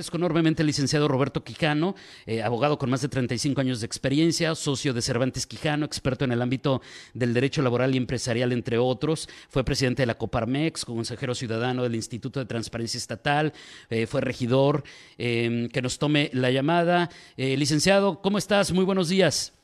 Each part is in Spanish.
agradezco enormemente al licenciado Roberto Quijano, eh, abogado con más de 35 años de experiencia, socio de Cervantes Quijano, experto en el ámbito del derecho laboral y empresarial, entre otros. Fue presidente de la Coparmex, consejero ciudadano del Instituto de Transparencia Estatal, eh, fue regidor. Eh, que nos tome la llamada. licenciado, ¿cómo estás? Muy buenos días.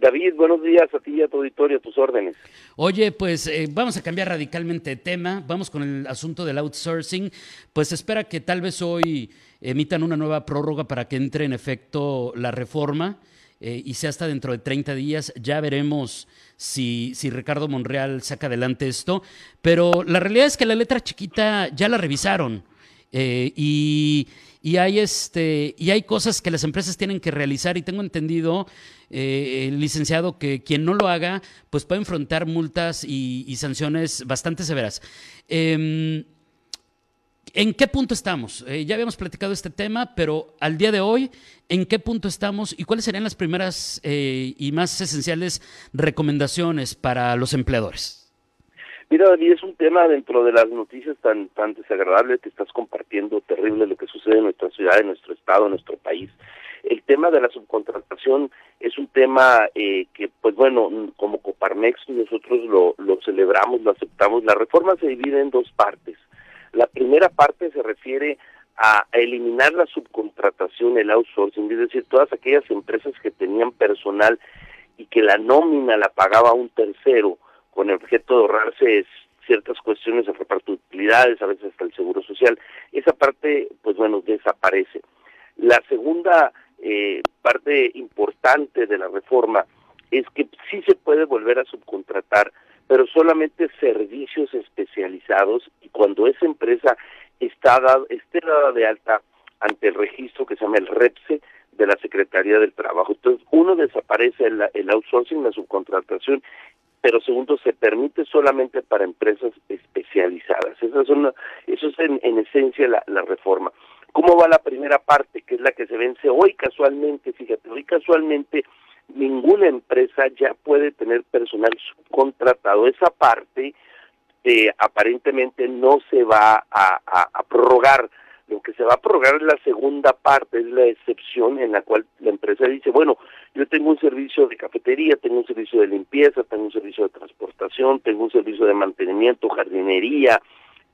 David, buenos días a ti y a tu auditorio, a tus órdenes. Oye, pues eh, vamos a cambiar radicalmente de tema, vamos con el asunto del outsourcing. Pues espera que tal vez hoy emitan una nueva prórroga para que entre en efecto la reforma eh, y sea hasta dentro de 30 días. Ya veremos si, si Ricardo Monreal saca adelante esto. Pero la realidad es que la letra chiquita ya la revisaron eh, y y hay este y hay cosas que las empresas tienen que realizar y tengo entendido eh, licenciado que quien no lo haga pues puede enfrentar multas y, sanciones bastante severas em, ¿En qué punto estamos? Eh, ya habíamos platicado este tema, pero al día de hoy, ¿en qué punto estamos y cuáles serían las primeras eh, y más esenciales recomendaciones para los empleadores? Mira, David, es un tema dentro de las noticias tan tan desagradables que estás compartiendo, terrible lo que sucede en nuestra ciudad, en nuestro estado, en nuestro país. El tema de la subcontratación es un tema eh, que, pues bueno, como Coparmex nosotros lo, lo celebramos, lo aceptamos. La reforma se divide en dos partes. La primera parte se refiere a eliminar la subcontratación, el outsourcing, es decir, todas aquellas empresas que tenían personal y que la nómina la pagaba un tercero, con el objeto de ahorrarse ciertas cuestiones de reparto de utilidades, a veces hasta el seguro social. Esa parte, pues bueno, desaparece. La segunda eh, parte importante de la reforma es que sí se puede volver a subcontratar, pero solamente servicios especializados y cuando esa empresa está esté dada de alta ante el registro que se llama el REPSE de la Secretaría del Trabajo. Entonces, uno desaparece el, el outsourcing, la subcontratación, pero segundo, se permite solamente para empresas especializadas. Esa es una, eso es en, esencia la, reforma. ¿Cómo va la primera parte, que es la que se vence hoy casualmente? Fíjate, hoy casualmente ninguna empresa ya puede tener personal subcontratado. Esa parte eh, aparentemente no se va a prorrogar lo que se va a prorrogar es la segunda parte, es la excepción en la cual la empresa dice, bueno, yo tengo un servicio de cafetería, tengo un servicio de limpieza, tengo un servicio de transportación, tengo un servicio de mantenimiento, jardinería,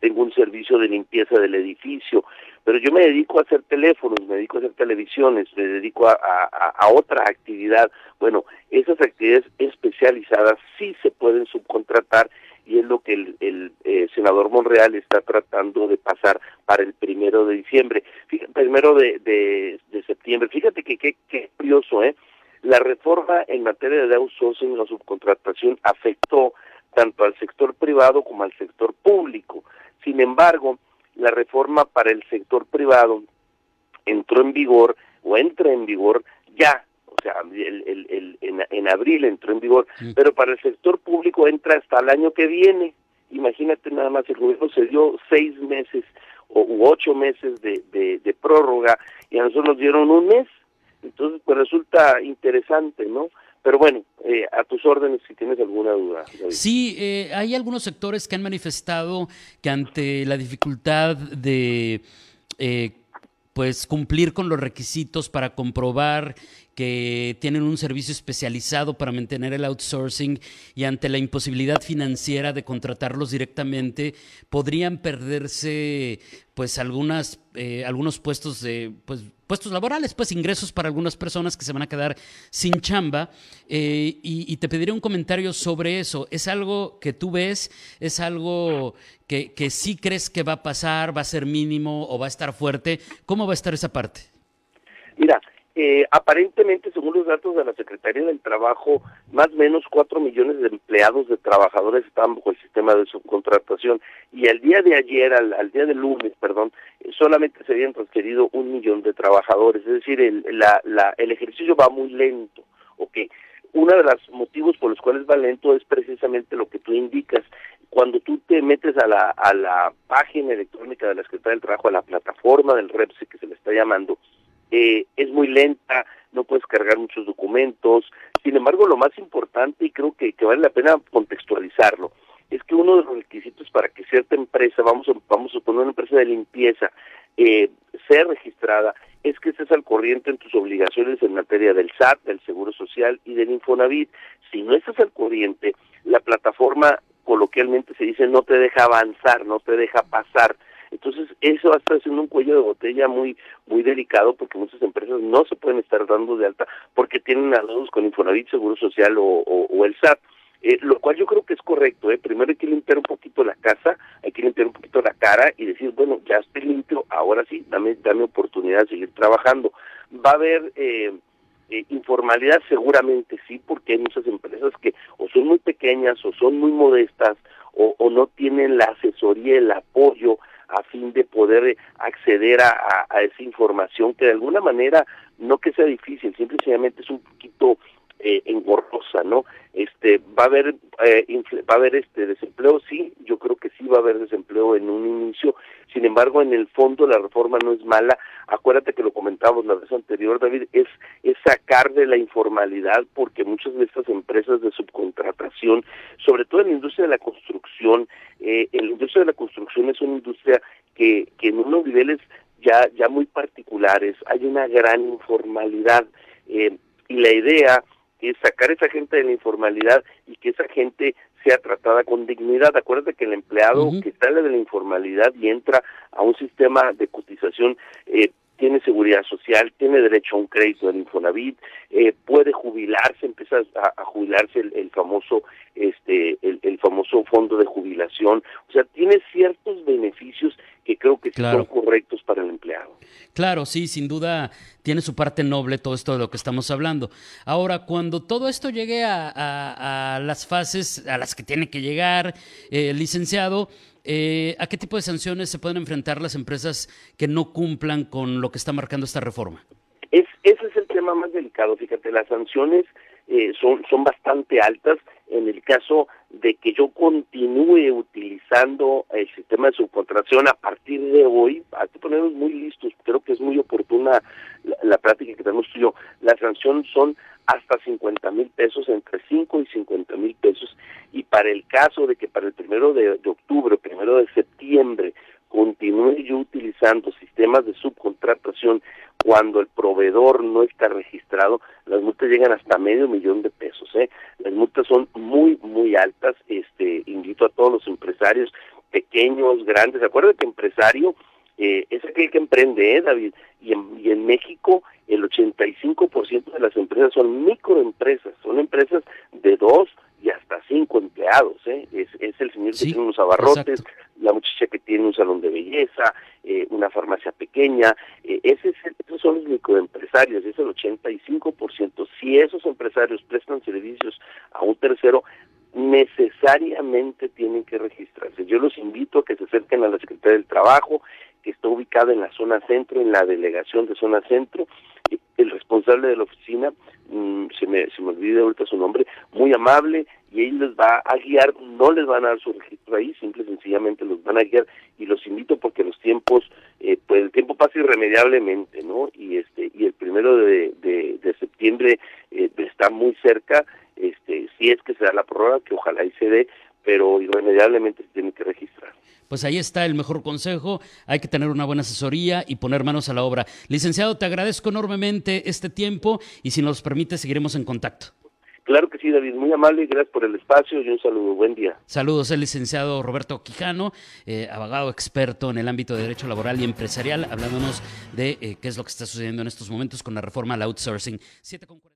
tengo un servicio de limpieza del edificio, pero yo me dedico a hacer teléfonos, me dedico a hacer televisiones, me dedico a, a, a otra actividad. Bueno, esas actividades especializadas sí se pueden subcontratar y es lo que el, eh, senador Monreal está tratando de pasar para el primero de diciembre, primero de, de, septiembre. Fíjate que qué curioso, ¿eh? La reforma en materia de outsourcing o subcontratación afectó tanto al sector privado como al sector público. Sin embargo, la reforma para el sector privado entró en vigor o entra en vigor ya o sea, el, el, en, en, abril entró en vigor, pero para el sector público entra hasta el año que viene. Imagínate nada más, el gobierno se dio seis meses o u ocho meses de, de, prórroga y a nosotros nos dieron un mes. Entonces, pues resulta interesante, ¿no? Pero bueno, eh, a tus órdenes si tienes alguna duda. Sí, eh, hay algunos sectores que han manifestado que ante la dificultad de eh, pues cumplir con los requisitos para comprobar que tienen un servicio especializado para mantener el outsourcing y ante la imposibilidad financiera de contratarlos directamente, podrían perderse pues algunas, eh, algunos puestos de pues, puestos laborales, pues ingresos para algunas personas que se van a quedar sin chamba. Eh, y, te pediría un comentario sobre eso. ¿Es algo que tú ves? ¿Es algo que, que sí crees que va a pasar? ¿Va a ser mínimo o va a estar fuerte? ¿Cómo va a estar esa parte? Mira, eh, aparentemente, según los datos de la Secretaría del Trabajo, más o menos cuatro millones de empleados de trabajadores están bajo el sistema de subcontratación y al día de ayer, al, día de lunes, perdón, eh, solamente se habían transferido un millón de trabajadores. Es decir, el, la, la, el ejercicio va muy lento. ¿ok? Uno de los motivos por los cuales va lento es precisamente lo que tú indicas. Cuando tú te metes a la, a la página electrónica de la Secretaría del Trabajo, a la plataforma del REPSE que se le está llamando, eh, es muy lenta, no puedes cargar muchos documentos. Sin embargo, lo más importante, y creo que, que vale la pena contextualizarlo, es que uno de los requisitos para que cierta empresa, vamos a, vamos a poner una empresa de limpieza, eh, sea registrada, es que estés al corriente en tus obligaciones en materia del SAT, del Seguro Social y del Infonavit. Si no estás al corriente, la plataforma coloquialmente se dice no te deja avanzar, no te deja pasar. Entonces, eso va a estar siendo un cuello de botella muy muy delicado porque muchas empresas no se pueden estar dando de alta porque tienen adeudos con Infonavit, Seguro Social o, o el SAT. Eh, lo cual yo creo que es correcto. ¿eh? Primero hay que limpiar un poquito la casa, hay que limpiar un poquito la cara y decir, bueno, ya estoy limpio, ahora sí, dame, dame oportunidad de seguir trabajando. Va a haber eh, eh, informalidad, seguramente sí, porque hay muchas empresas que o son muy pequeñas o son muy modestas o, o no tienen la asesoría, el apoyo a fin de poder acceder a, esa información que de alguna manera, no que sea difícil, simplemente es un poquito eh, engorrosa, ¿no? Este, va a haber, eh, va a haber este desempleo, sí, yo creo que sí va a haber desempleo en un inicio. Sin embargo, en el fondo la reforma no es mala. Acuérdate que lo comentábamos la vez anterior, David, es es sacar de la informalidad porque muchas de estas empresas de subcontratación, sobre todo en la industria de la construcción, eh, la industria de la construcción es una industria que que en unos niveles ya ya muy particulares hay una gran informalidad eh, y la idea es sacar a esa gente de la informalidad y que esa gente sea tratada con dignidad. Acuérdate que el empleado que sale de la informalidad y entra a un sistema de cotización eh, tiene seguridad social, tiene derecho a un crédito del Infonavit, eh, puede jubilarse, empieza a, a jubilarse el, el, famoso famoso fondo de jubilación, o sea, tiene ciertos beneficios que creo que claro. son correctos para el empleado. Claro, sí, sin duda tiene su parte noble todo esto de lo que estamos hablando. Ahora, cuando todo esto llegue a, a, a las fases a las que tiene que llegar, eh, licenciado, eh, ¿a qué tipo de sanciones se pueden enfrentar las empresas que no cumplan con lo que está marcando esta reforma? Es, ese es el tema más delicado, fíjate, las sanciones eh, son, son bastante altas en el caso de que yo continúe utilizando el sistema de subcontracción a partir de hoy, hay que ponernos muy listos, creo que es muy oportuna la, la práctica que tenemos tú y yo, la sanción son hasta 50 mil pesos, entre 5 y 50 mil pesos, y para el caso de que para el primero de, de octubre, primero de septiembre, continúe yo utilizando sistemas de subcontratación cuando el proveedor no está registrado, las multas llegan hasta medio millón de pesos. ¿eh? Las multas son muy, muy altas. Este, invito a todos los empresarios, pequeños, grandes. Acuérdate que empresario eh, es aquel que emprende, ¿eh, David? Y en, y en México el 85% de las empresas son microempresas, son empresas de dos y hasta cinco empleados. ¿eh? Es, es el señor sí, que tiene unos abarrotes, exacto. La muchacha que tiene un salón de belleza, eh, una farmacia pequeña. Eh, ese es esos son los microempresarios, es el 85%. Si esos empresarios prestan servicios a un tercero, necesariamente tienen que registrarse. Yo los invito a que se acerquen a la Secretaría del Trabajo, que está ubicada en la zona centro, en la delegación de zona centro. El responsable de la oficina, mmm, se, me, se me olvida ahorita su nombre, muy amable, y él les va a guiar, no les van a dar su registro ahí, simple y sencillamente los van a guiar, y los invito porque los tiempos, eh, pues el tiempo pasa irremediablemente, ¿no? Y este y el primero de, de, septiembre eh, está muy cerca, este si es que se da la prórroga, que ojalá y se dé, pero irremediablemente se tiene que registrar. Pues ahí está el mejor consejo, hay que tener una buena asesoría y poner manos a la obra. Licenciado, te agradezco enormemente este tiempo y si nos permite seguiremos en contacto. Claro que sí, David, muy amable, gracias por el espacio y un saludo, buen día. Saludos, el licenciado Roberto Quijano, eh, abogado experto en el ámbito de derecho laboral y empresarial, hablándonos de eh, qué es lo que está sucediendo en estos momentos con la reforma al outsourcing. 7 con 40.